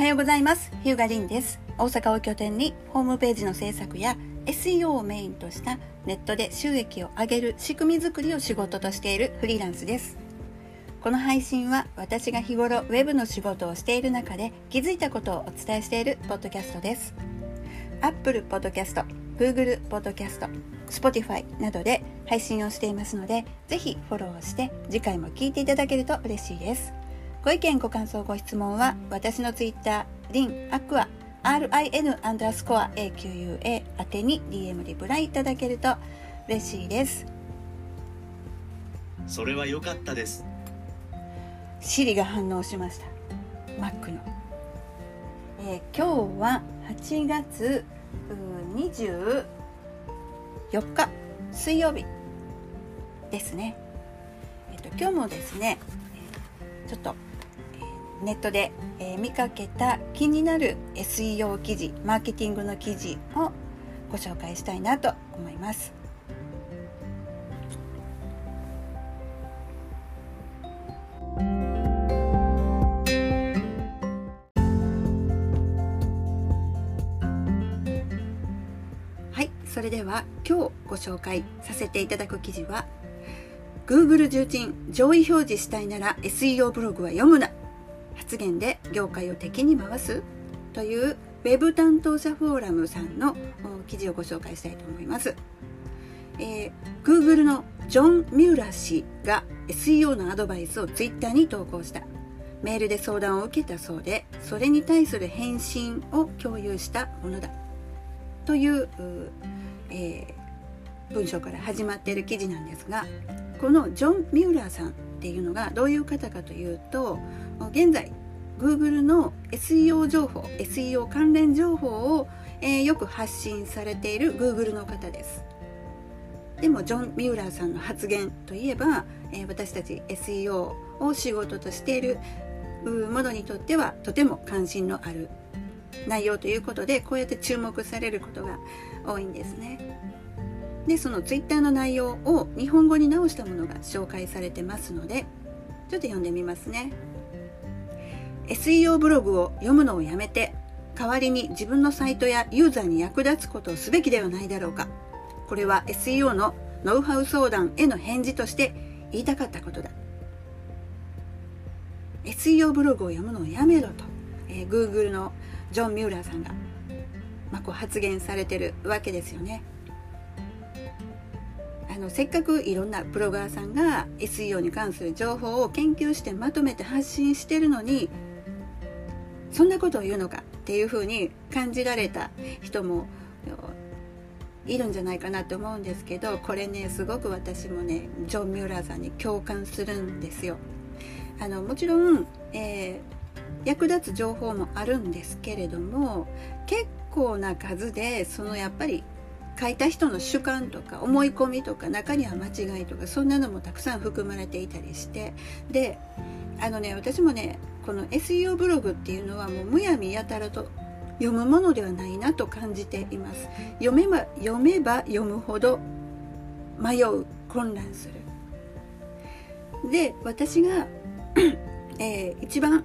はようございます。日向凛です。大阪を拠点にホームページの制作や SEO をメインとしたネットで収益を上げる仕組み作りを仕事としているフリーランスです。この配信は私が日頃ウェブの仕事をしている中で気づいたことをお伝えしているポッドキャストです。Apple Podcast、Google Podcast、Spotify などで配信をしていますのでぜひフォローして次回も聞いていただけると嬉しいです。ご意見ご感想ご質問は私の Twitter リンアクア RIN アンダースコア AQUA 宛てに DM リプライいただけると嬉しいです。それは良かったです。シリが反応しました。Mac の、えー、今日は8月24日水曜日ですね。えっ、ー、と今日もですねちょっとネットで、え見かけた気になる SEO 記事マーケティングの記事をご紹介したいなと思います。はいそれでは今日ご紹介させていただく記事は Google 重鎮上位表示したいなら SEO ブログは読むな発言で業界を敵に回すというウェブ担当者フォーラムさんの記事をご紹介したいと思います。えー、Google のジョン・ミューラー氏が SEO のアドバイスを Twitter に投稿したメールで相談を受けたそうでそれに対する返信を共有したものだという、えー、文章から始まっている記事なんですがこのジョン・ミューラーさんっていうのがどういう方かというと現在 Google の SEO 情報 SEO 関連情報を、えー、よく発信されている Google の方です。でもジョン・ミューラーさんの発言といえば、えー、私たち SEO を仕事としているものにとってはとても関心のある内容ということでこうやって注目されることが多いんですね。でその Twitter の内容を日本語に直したものが紹介されてますのでちょっと読んでみますね。SEO ブログを読むのをやめて代わりに自分のサイトやユーザーに役立つことをすべきではないだろうか。これは SEO のノウハウ相談への返事として言いたかったことだ。SEO ブログを読むのをやめろと、えー、Google のジョン・ミューラーさんが、まあ、こう発言されてるわけですよね。あのせっかくいろんなブロガーさんが SEO に関する情報を研究してまとめて発信してるのにそんなことを言うのかっていうふうに感じられた人もいるんじゃないかなと思うんですけどこれねすごく私もねジョン・ミューラーさんに共感するんですよ。あのもちろん、えー、役立つ情報もあるんですけれども結構な数でそのやっぱり書いた人の主観とか思い込みとか中には間違いとかそんなのもたくさん含まれていたりしてであのね私もねこの SEO ブログっていうのはもうむやみやたらと読むものではないなと感じています。読めば読めば読むほど迷う混乱する。で私がえー、一番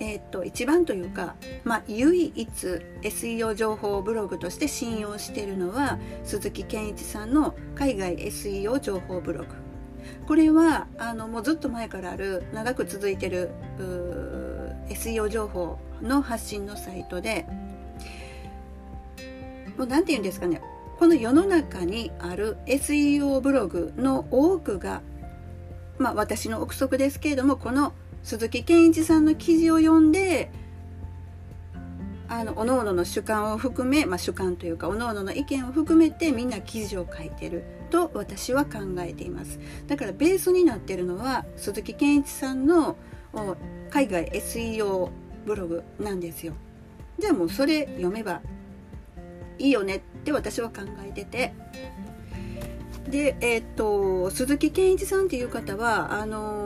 えー、っと一番というか、まあ、唯一 SEO 情報ブログとして信用しているのは鈴木健一さんの海外 SEO 情報ブログ。これはあのもうずっと前からある長く続いてる SEO 情報の発信のサイトでもう何て言うんですかねこの世の中にある SEO ブログの多くがまあ私の憶測ですけれどもこの鈴木健一さんの記事を読んであの各々の主観を含め、まあ、主観というか各々の意見を含めてみんな記事を書いてる。と私は考えています。だからベースになってるのは鈴木健一さんの海外 SEO ブログなんですよ。じゃあもうそれ読めばいいよねって私は考えてて。でえっ、と鈴木健一さんっていう方はあのー、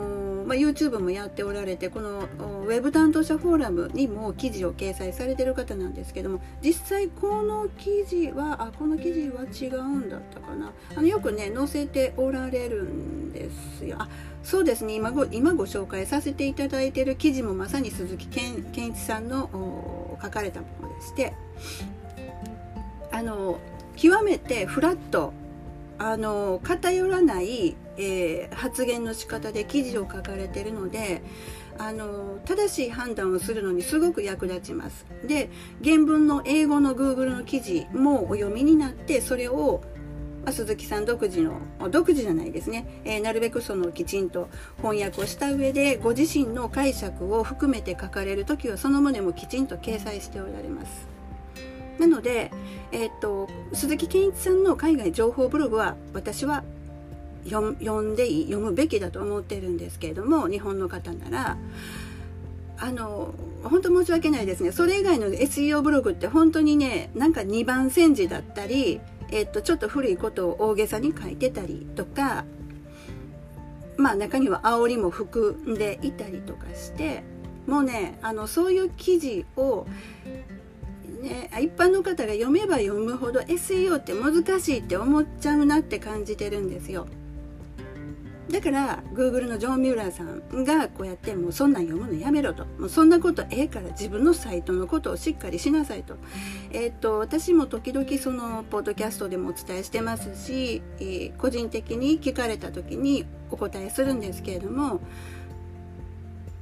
まあ、YouTube もやっておられてこのウェブ担当者フォーラムにも記事を掲載されてる方なんですけども実際この記事はあこの記事は違うんだったかな。あのよくね載せておられるんですよ。あそうですね。今ご今ご紹介させていただいている記事もまさに鈴木健健一さんの書かれたものでしてあの極めてフラットあの偏らない、えー、発言の仕方で記事を書かれているのであの正しい判断をするのにすごく役立ちます。で原文の英語の Google の記事もお読みになってそれをまあ鈴木さん独自の独自じゃないですね、えー、なるべくそのきちんと翻訳をした上でご自身の解釈を含めて書かれる時はその旨もきちんと掲載しておられます。なので、えーと、鈴木健一さんの海外情報ブログは私は読んでいい読むべきだと思ってるんですけれども日本の方ならあの本当申し訳ないですねそれ以外の SEO ブログって本当にねなんか2番煎じだったりえっと、ちょっと古いことを大げさに書いてたりとかまあ中には煽りも含んでいたりとかしてもうねあのそういう記事を、ね、一般の方が読めば読むほど SEO って難しいって思っちゃうなって感じてるんですよ。だから Google のジョン・ミューラーさんがこうやってもうそんなん読むのやめろと。もうそんなことええから自分のサイトのことをしっかりしなさいと,、えー、っと私も時々そのポッドキャストでもお伝えしてますし、えー、個人的に聞かれた時にお答えするんですけれども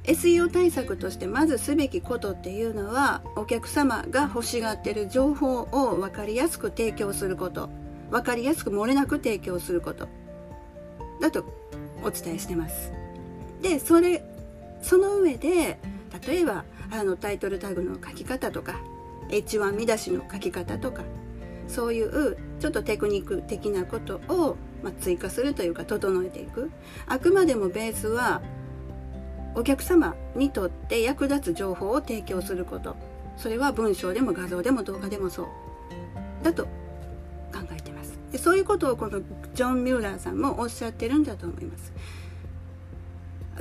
SEO 対策としてまずすべきことっていうのはお客様が欲しがってる情報を分かりやすく提供すること。分かりやすく漏れなく提供すること。だとお伝えしてます。でそれその上で例えばあのタイトルタグの書き方とか H1 見出しの書き方とかそういうちょっとテクニック的なことを、まあ、追加するというか整えていく。あくまでもベースはお客様にとって役立つ情報を提供すること。それは文章でも画像でも動画でもそう。だとでそういうことをこのジョン・ミューラーさんもおっしゃってるんだと思います。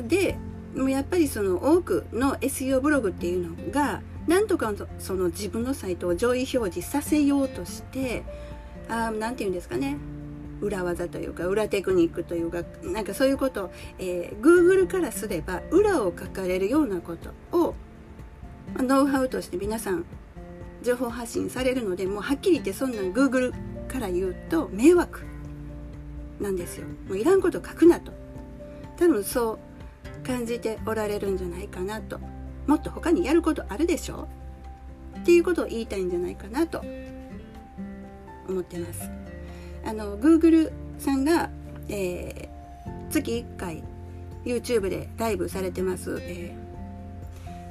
でもうやっぱりその多くの SEO ブログっていうのがなんとかその自分のサイトを上位表示させようとして何て言うんですかね裏技というか裏テクニックというかなんかそういうことを、えー、Google からすれば裏を書かれるようなことをノウハウとして皆さん情報発信されるのでもうはっきり言ってそんなん Google から言うと迷惑なんですよ。もういらんこと書くなと。多分そう感じておられるんじゃないかなと。もっと他にやることあるでしょっていうことを言いたいんじゃないかなと。思ってます。あの Google さんが、えー、月1回 YouTube でライブされてます、え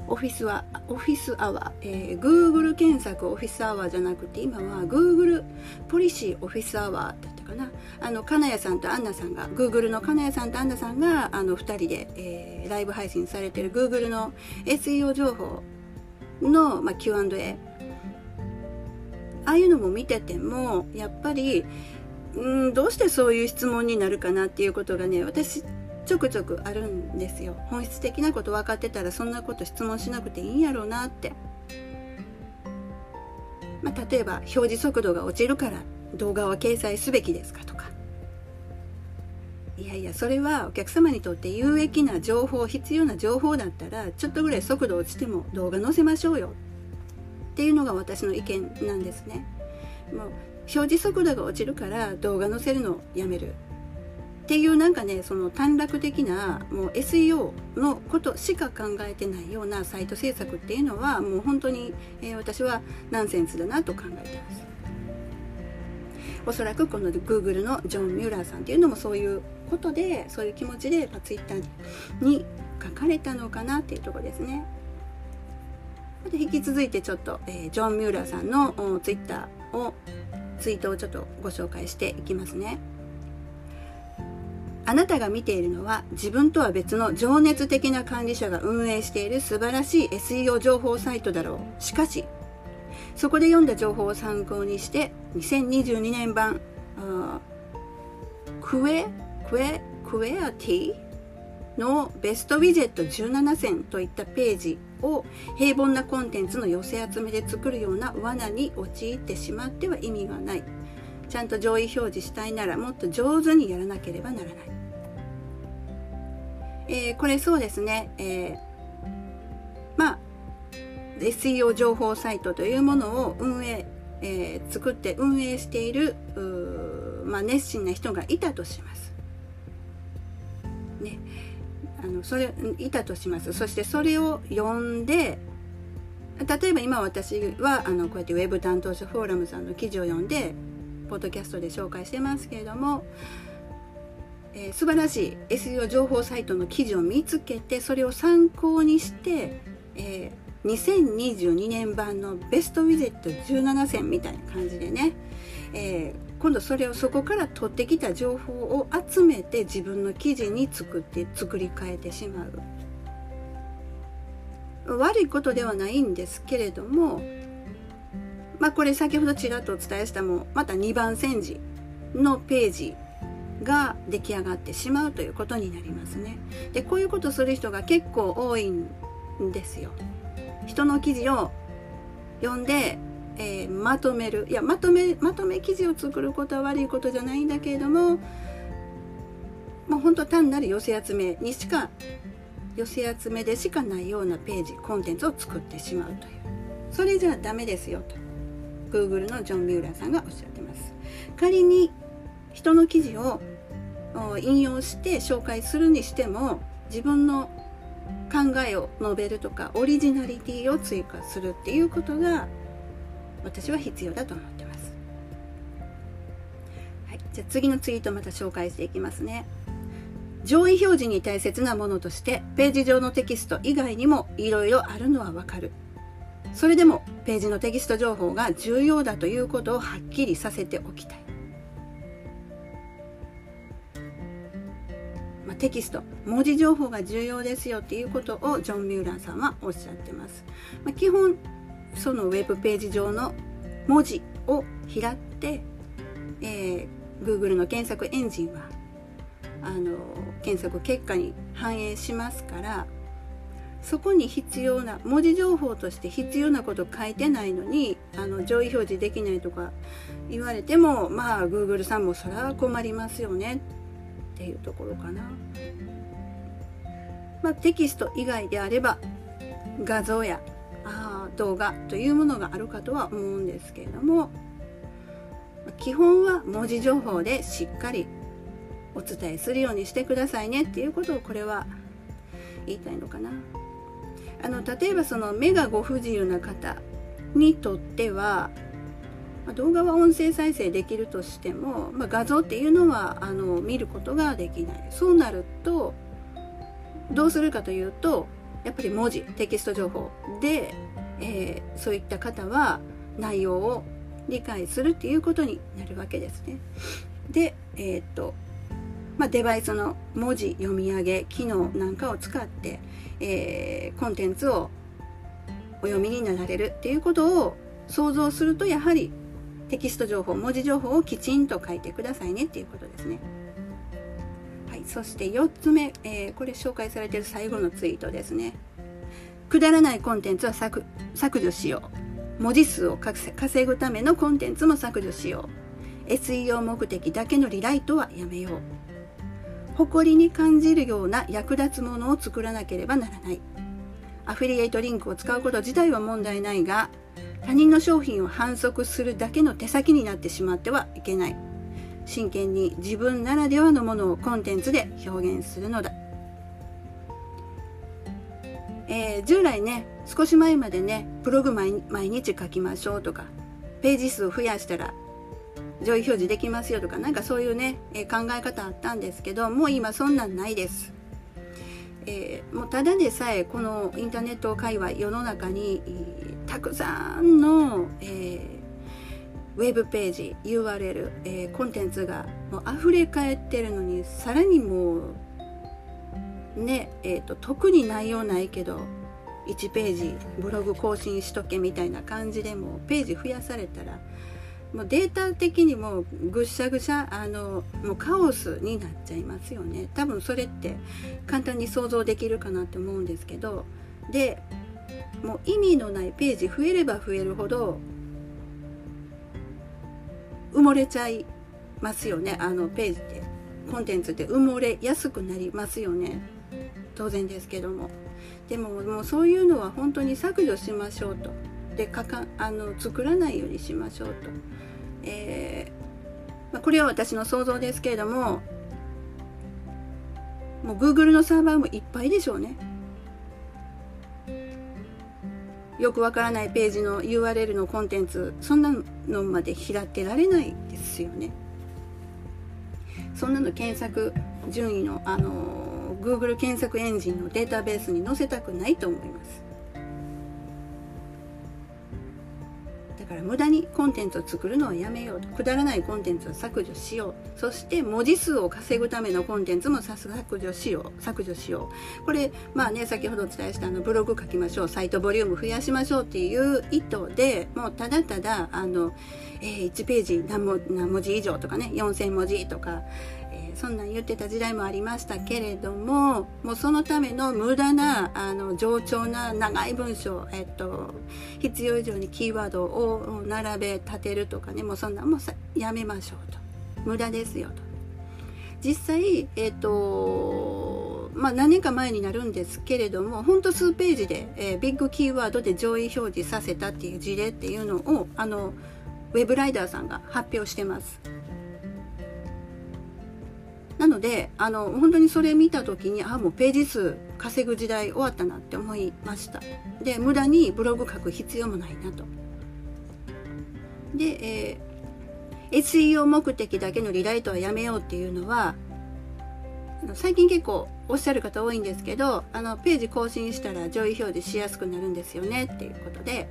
オフィスはオフィスアワー、えー、Google 検索オフィスアワーじゃなくて今は Google ポリシーオフィスアワーだったかな。あの金谷さんとアンナさんが Google の金谷さんとアンナさんがあの2人で、えー、ライブ配信されてる Google の SEO 情報の、まあ、Q&A ああいうのも見ててもやっぱりうんどうしてそういう質問になるかなっていうことがね私ちょくちょくあるんですよ。本質的なこと分かってたらそんなこと質問しなくていいんやろうなって、まあ、例えば表示速度が落ちるから動画は掲載すべきですかとか。いやいやそれはお客様にとって有益な情報必要な情報だったらちょっとぐらい速度落ちても動画載せましょうよ。っていうのが私の意見なんですね。もう表示速度が落ちるから動画載せるのをやめる。っていうなんかねその短絡的なもう SEO のことしか考えてないようなサイト制作っていうのはもう本当に、えー、私はナンセンスだなと考えてますおそらくこの Google のジョン・ミューラーさんっていうのもそういうことでそういう気持ちで、まあ、Twitter に書かれたのかなっていうとこですねで引き続いてちょっと、えー、ジョン・ミューラーさんの Twitter をツイートをちょっとご紹介していきますね。あなたが見ているのは自分とは別の情熱的な管理者が運営している素晴らしい SEO 情報サイトだろう。しかし、そこで読んだ情報を参考にして2022年版クエクエクエアティのベストウィジェット17選といったページを平凡なコンテンツの寄せ集めで作るような罠に陥ってしまっては意味がない。ちゃんと上位表示したいならもっと上手にやらなければならない。えー、これそうですね、えー、まあ SEO 情報サイトというものを運営、えー、作って運営しているまあ、熱心な人がいたとします。ね、あのそれいたとします。そしてそれを読んで例えば今私はあのこうやってウェブ担当者フォーラムさんの記事を読んでポッドキャストで紹介してますけれどもえー、素晴らしい SEO 情報サイトの記事を見つけてそれを参考にして、えー、2022年版のベストウィゼット17選みたいな感じでね、えー、今度それをそこから取ってきた情報を集めて自分の記事に作って作り変えてしまう。悪いことではないんですけれどもまあこれ先ほどちらっとお伝えしたもまた2番煎じのページが出来上がってしまうということになりますね。でこういうことする人が結構多いんですよ。人の記事を読んで、えー、まとめるいやまとめまとめ記事を作ることは悪いことじゃないんだけれどももう本当単なる寄せ集めにしか寄せ集めでしかないようなページコンテンツを作ってしまうというそれじゃダメですよと Google のジョン・ミューラーさんがおっしゃってます仮に人の記事を引用して紹介するにしても自分の考えを述べるとかオリジナリティを追加するっていうことが私は必要だと思ってます。はい、じゃあ次のツイートまた紹介していきますね。上位表示に大切なものとしてページ上のテキスト以外にもいろいろあるのはわかる。それでもページのテキスト情報が重要だということをはっきりさせておきたい。テキスト文字情報が重要ですよっていうことをジョン・ミューラーさんはおっしゃってます、まあ、基本そのウェブページ上の文字を拾って、えー、Google の検索エンジンはあの検索結果に反映しますからそこに必要な文字情報として必要なこと書いてないのにあの上位表示できないとか言われてもまあ Google さんもそれは困りますよねっていうところかな。まあ、テキスト以外であれば画像やあ動画というものがあるかとは思うんですけれども基本は文字情報でしっかりお伝えするようにしてくださいねっていうことをこれは言いたいのかな。あの例えばその目がご不自由な方にとっては動画は音声再生できるとしても、まあ、画像っていうのはあの見ることができないそうなるとどうするかというとやっぱり文字テキスト情報で、えー、そういった方は内容を理解するっていうことになるわけですね。で、えー、っとまあ、デバイスの文字読み上げ機能なんかを使って、えー、コンテンツをお読みになられるっていうことを想像するとやはりテキスト情報文字情報をきちんと書いてくださいねっていうことですね。そして4つ目、えー、これ紹介されてる最後のツイートですね。くだらないコンテンツは削除しよう。文字数を稼ぐためのコンテンツも削除しよう。SEO 目的だけのリライトはやめよう。誇りに感じるような役立つものを作らなければならない。アフィリエイトリンクを使うこと自体は問題ないが、他人の商品を反則するだけの手先になってしまってはいけない真剣に自分ならではのものをコンテンツで表現するのだ、えー、従来ね少し前までねブログ毎日書きましょうとかページ数を増やしたら上位表示できますよとかなんかそういうね、えー、考え方あったんですけどもう今そんなんないです。えー、もうただでさえこのインターネット界隈世の中に、たくさんの、えー、ウェブページ URL、えー、コンテンツがもう溢れ返ってるのにさらにもうねえーと、特に内容ないけど1ページブログ更新しとけみたいな感じでもページ増やされたらもうデータ的にもぐしゃぐしゃあのもうカオスになっちゃいますよね。多分それって簡単に想像できるかなって思うんですけどでもう意味のないページ増えれば増えるほど埋もれちゃいますよね。あのページってコンテンツって埋もれやすくなりますよね。当然ですけども。でももうそういうのは本当に削除しましょうと。でかかあの作らないようにしましょうと、えー、まあ、これは私の想像ですけれどももう Google のサーバーもいっぱいでしょうね。よくわからないページの URL のコンテンツそんなのまで開けられないですよね。そんなの検索順位のあの Google 検索エンジンのデータベースに載せたくないと思います。から無駄にコンテンツを作るのはやめようと。くだらないコンテンツを削除しよう。そして文字数を稼ぐためのコンテンツも削除しよう。削除しよう。これまあね先ほどお伝えしたあのブログ書きましょう。サイトボリューム増やしましょうっていう意図でもうただただあの、えー、1ページ何文字以上とかね4000文字とかそんなん言ってた時代もありましたけれどももうそのための無駄なあの冗長な長い文章、えっと、必要以上にキーワードを並べ立てるとかねもうそんなんもさやめましょうと無駄ですよと実際えっとまあ何年か前になるんですけれどもほんと数ページで、えー、ビッグキーワードで上位表示させたっていう事例っていうのをあのウェブライダーさんが発表してます。なのであの本当にそれ見た時にあもうページ数稼ぐ時代終わったなって思いました。で無駄にブログ書く必要もないなと。で、えー、SEO 目的だけのリライトはやめようっていうのは最近結構おっしゃる方多いんですけどあのページ更新したら上位表示しやすくなるんですよねっていうことで。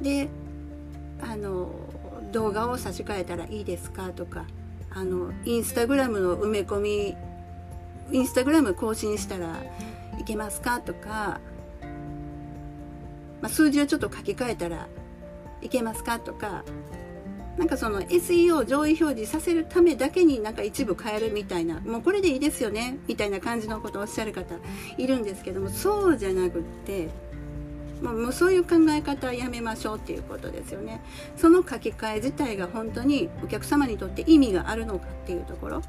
であの動画を差し替えたらいいですかとかあのインスタグラムの埋め込みインスタグラム更新したらいけますかとか、まあ、数字をちょっと書き換えたらいけますかとかなんかその SEO 上位表示させるためだけになんか一部変えるみたいなもうこれでいいですよねみたいな感じのことをおっしゃる方いるんですけどもそうじゃなくってもうそういう考え方はやめましょうっていうことですよね。その書き換え自体が本当にお客様にとって意味があるのかっていうところ。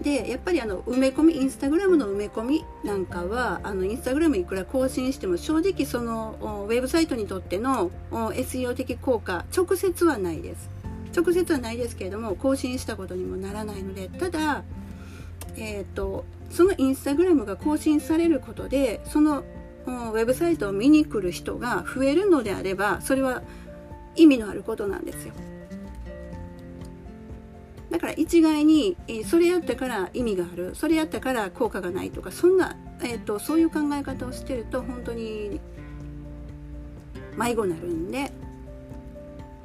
でやっぱりあの埋め込みインスタグラムの埋め込みなんかはあのインスタグラムいくら更新しても正直そのウェブサイトにとっての SEO 的効果直接はないです。直接はないですけれども更新したことにもならないので。ただえーとそのインスタグラムが更新されることでそのウェブサイトを見に来る人が増えるのであればそれは意味のあることなんですよだから一概に、それやったから意味があるそれやったから効果がないとかそんな、えーと、そういう考え方をしてると本当に迷子になるんで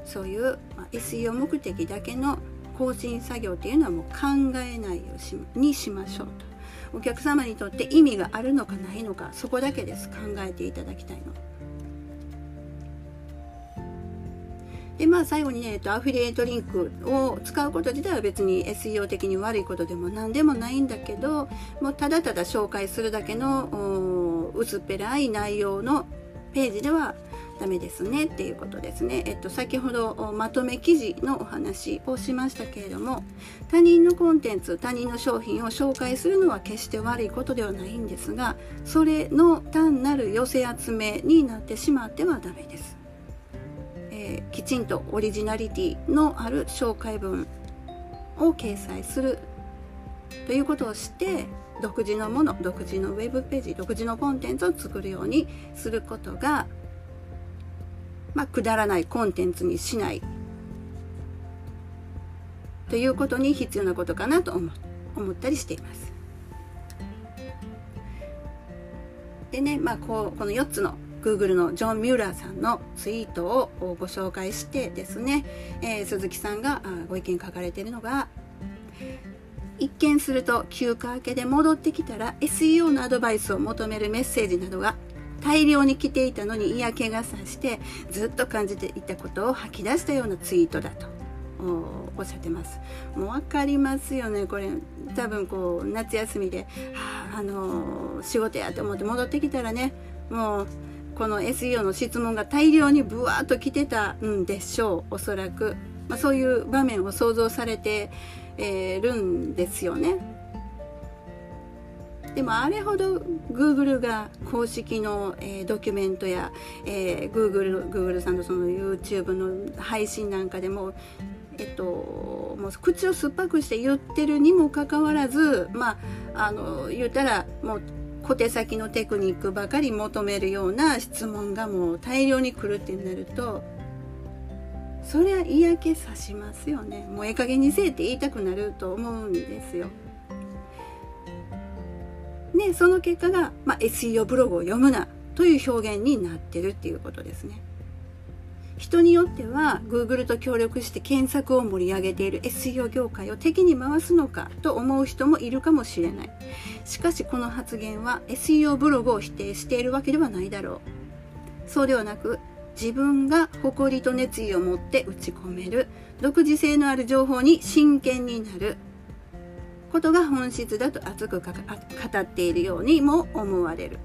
そういう、ま、SEO 目的だけの更新作業っていうのはもう考えないようにしましょうと。お客様にとって意味があるのかないのかそこだけです考えていただきたいの。でまあ最後にね、えっと、アフィリエイトリンクを使うこと自体は別に SEO 的に悪いことでも何でもないんだけどもうただただ紹介するだけの薄っぺらい内容のページではダメですねっていうことですね。えっと、先ほどまとめ記事のお話をしましたけれども他人のコンテンツ他人の商品を紹介するのは決して悪いことではないんですがそれの単なる寄せ集めになってしまってはダメです。えー、きちんとオリジナリティのある紹介文を掲載するということをして独自のもの独自のウェブページ独自のコンテンツを作るようにすることがまあ、くだらないコンテンツにしないということに必要なことかなと思思ったりしています。でね、まあ、こうこの4つの Google のジョン・ミューラーさんのツイートをご紹介してですね、えー、鈴木さんがご意見書かれているのが一見すると休暇明けで戻ってきたら SEO のアドバイスを求めるメッセージなどが大量に来ていたのに嫌気がさしてずっと感じていたことを吐き出したようなツイートだとおっしゃってます。もう分かりますよね。これ多分こう夏休みで、あ、あの仕事やと思って戻ってきたらねもうこの SEO の質問が大量にブワーッと来てたんでしょうおそらく、まあ、そういう場面を想像されてえー、るんですよね。でもあれほど Google が公式の、えー、ドキュメントや、えー、Google, Google さんのその YouTube の配信なんかでもえっと、もう口を酸っぱくして言ってるにもかかわらず、まあ、あの言うたらもう小手先のテクニックばかり求めるような質問がもう大量に来るってなるとそりゃ嫌気さしますよねもうええ加減にせえって言いたくなると思うんですよ。でその結果が、まあ、SEO ブログを読むなという表現になってるっていうことですね。人によっては Google と協力して検索を盛り上げている SEO 業界を敵に回すのかと思う人もいるかもしれないしかしこの発言は SEO ブログを否定しているわけではないだろうそうではなく自分が誇りと熱意を持って打ち込める独自性のある情報に真剣になることが本質だと熱く語っているようにも思われる。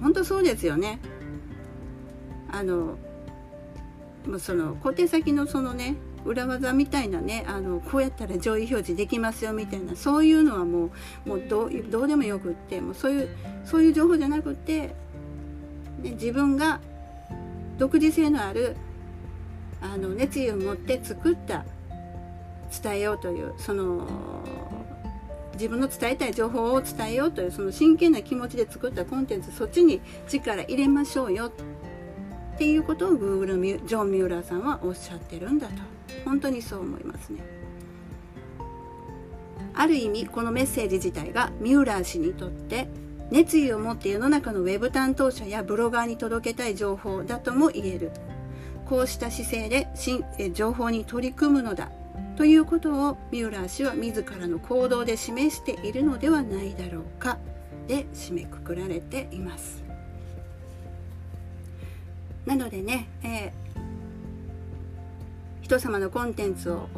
本当そうですよね。あのもうその小手先のそのね裏技みたいなねあのこうやったら上位表示できますよみたいなそういうのはもうもうどうでもよくってもうそういうそういう情報じゃなくって、ね、自分が独自性のあるあの熱意を持って作った伝えようというその自分の伝えたい情報を伝えようというその真剣な気持ちで作ったコンテンツそっちに力入れましょうよっていうことを Google ジョン・ミューラーさんはおっしゃってるんだと。本当にそう思いますね。ある意味このメッセージ自体がミューラー氏にとって熱意を持って世の中のウェブ担当者やブロガーに届けたい情報だとも言える。こうした姿勢で情報に取り組むのだ。ということをミューラー氏は自らの行動で示しているのではないだろうか。で締めくくられています。なのでね、えー、人様のコンテンツを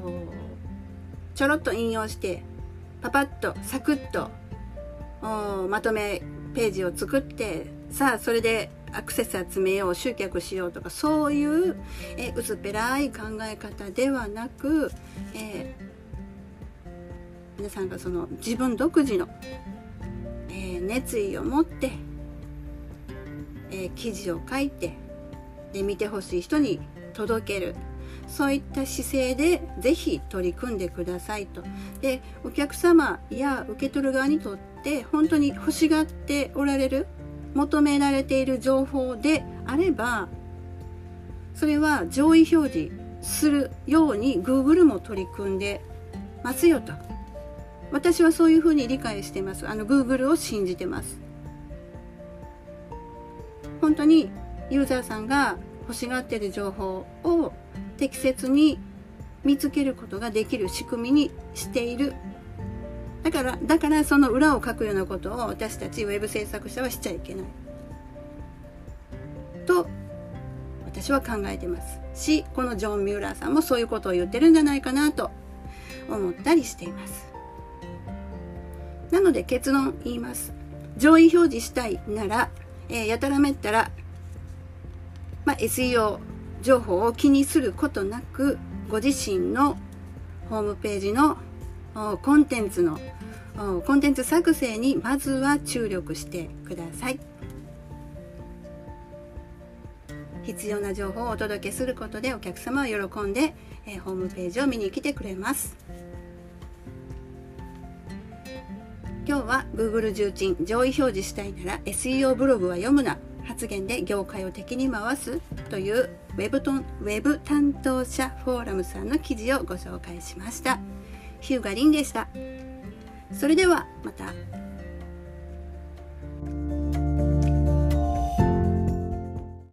ちょろっと引用してパパッとサクッとまとめページを作ってさあそれでアクセス集めよう集客しようとかそういうえ薄っぺらい考え方ではなく、えー、皆さんがその自分独自の、えー、熱意を持って、えー、記事を書いてで見てほしい人に届けるそういった姿勢でぜひ取り組んでくださいと。でお客様や受け取る側にとって本当に欲しがっておられる求められている情報であればそれは上位表示するように Google も取り組んでますよと。私はそういうふうに理解してます。あの Google を信じてます。本当にユーザーさんが欲しがっている情報を適切に見つけることができる仕組みにしているだからだからその裏を書くようなことを私たちウェブ制作者はしちゃいけない。と私は考えてます。しこのジョン・ミューラーさんもそういうことを言ってるんじゃないかなと。思ったりしています。なので結論言います。上位表示したいなら、えー、やたらめったら、まあ、SEO 情報を気にすることなくご自身のホームページのコンテンツのコンテンツ作成にまずは注力してください。必要な情報をお届けすることでお客様は喜んで、えホームページを見に来てくれます。今日は Google 重鎮上位表示したいなら SEO ブログは読むな。発言で業界を敵に回す。というウェブトンウェブ担当者フォーラムさんの記事をご紹介しました。ヒューガリンでした。それではまた。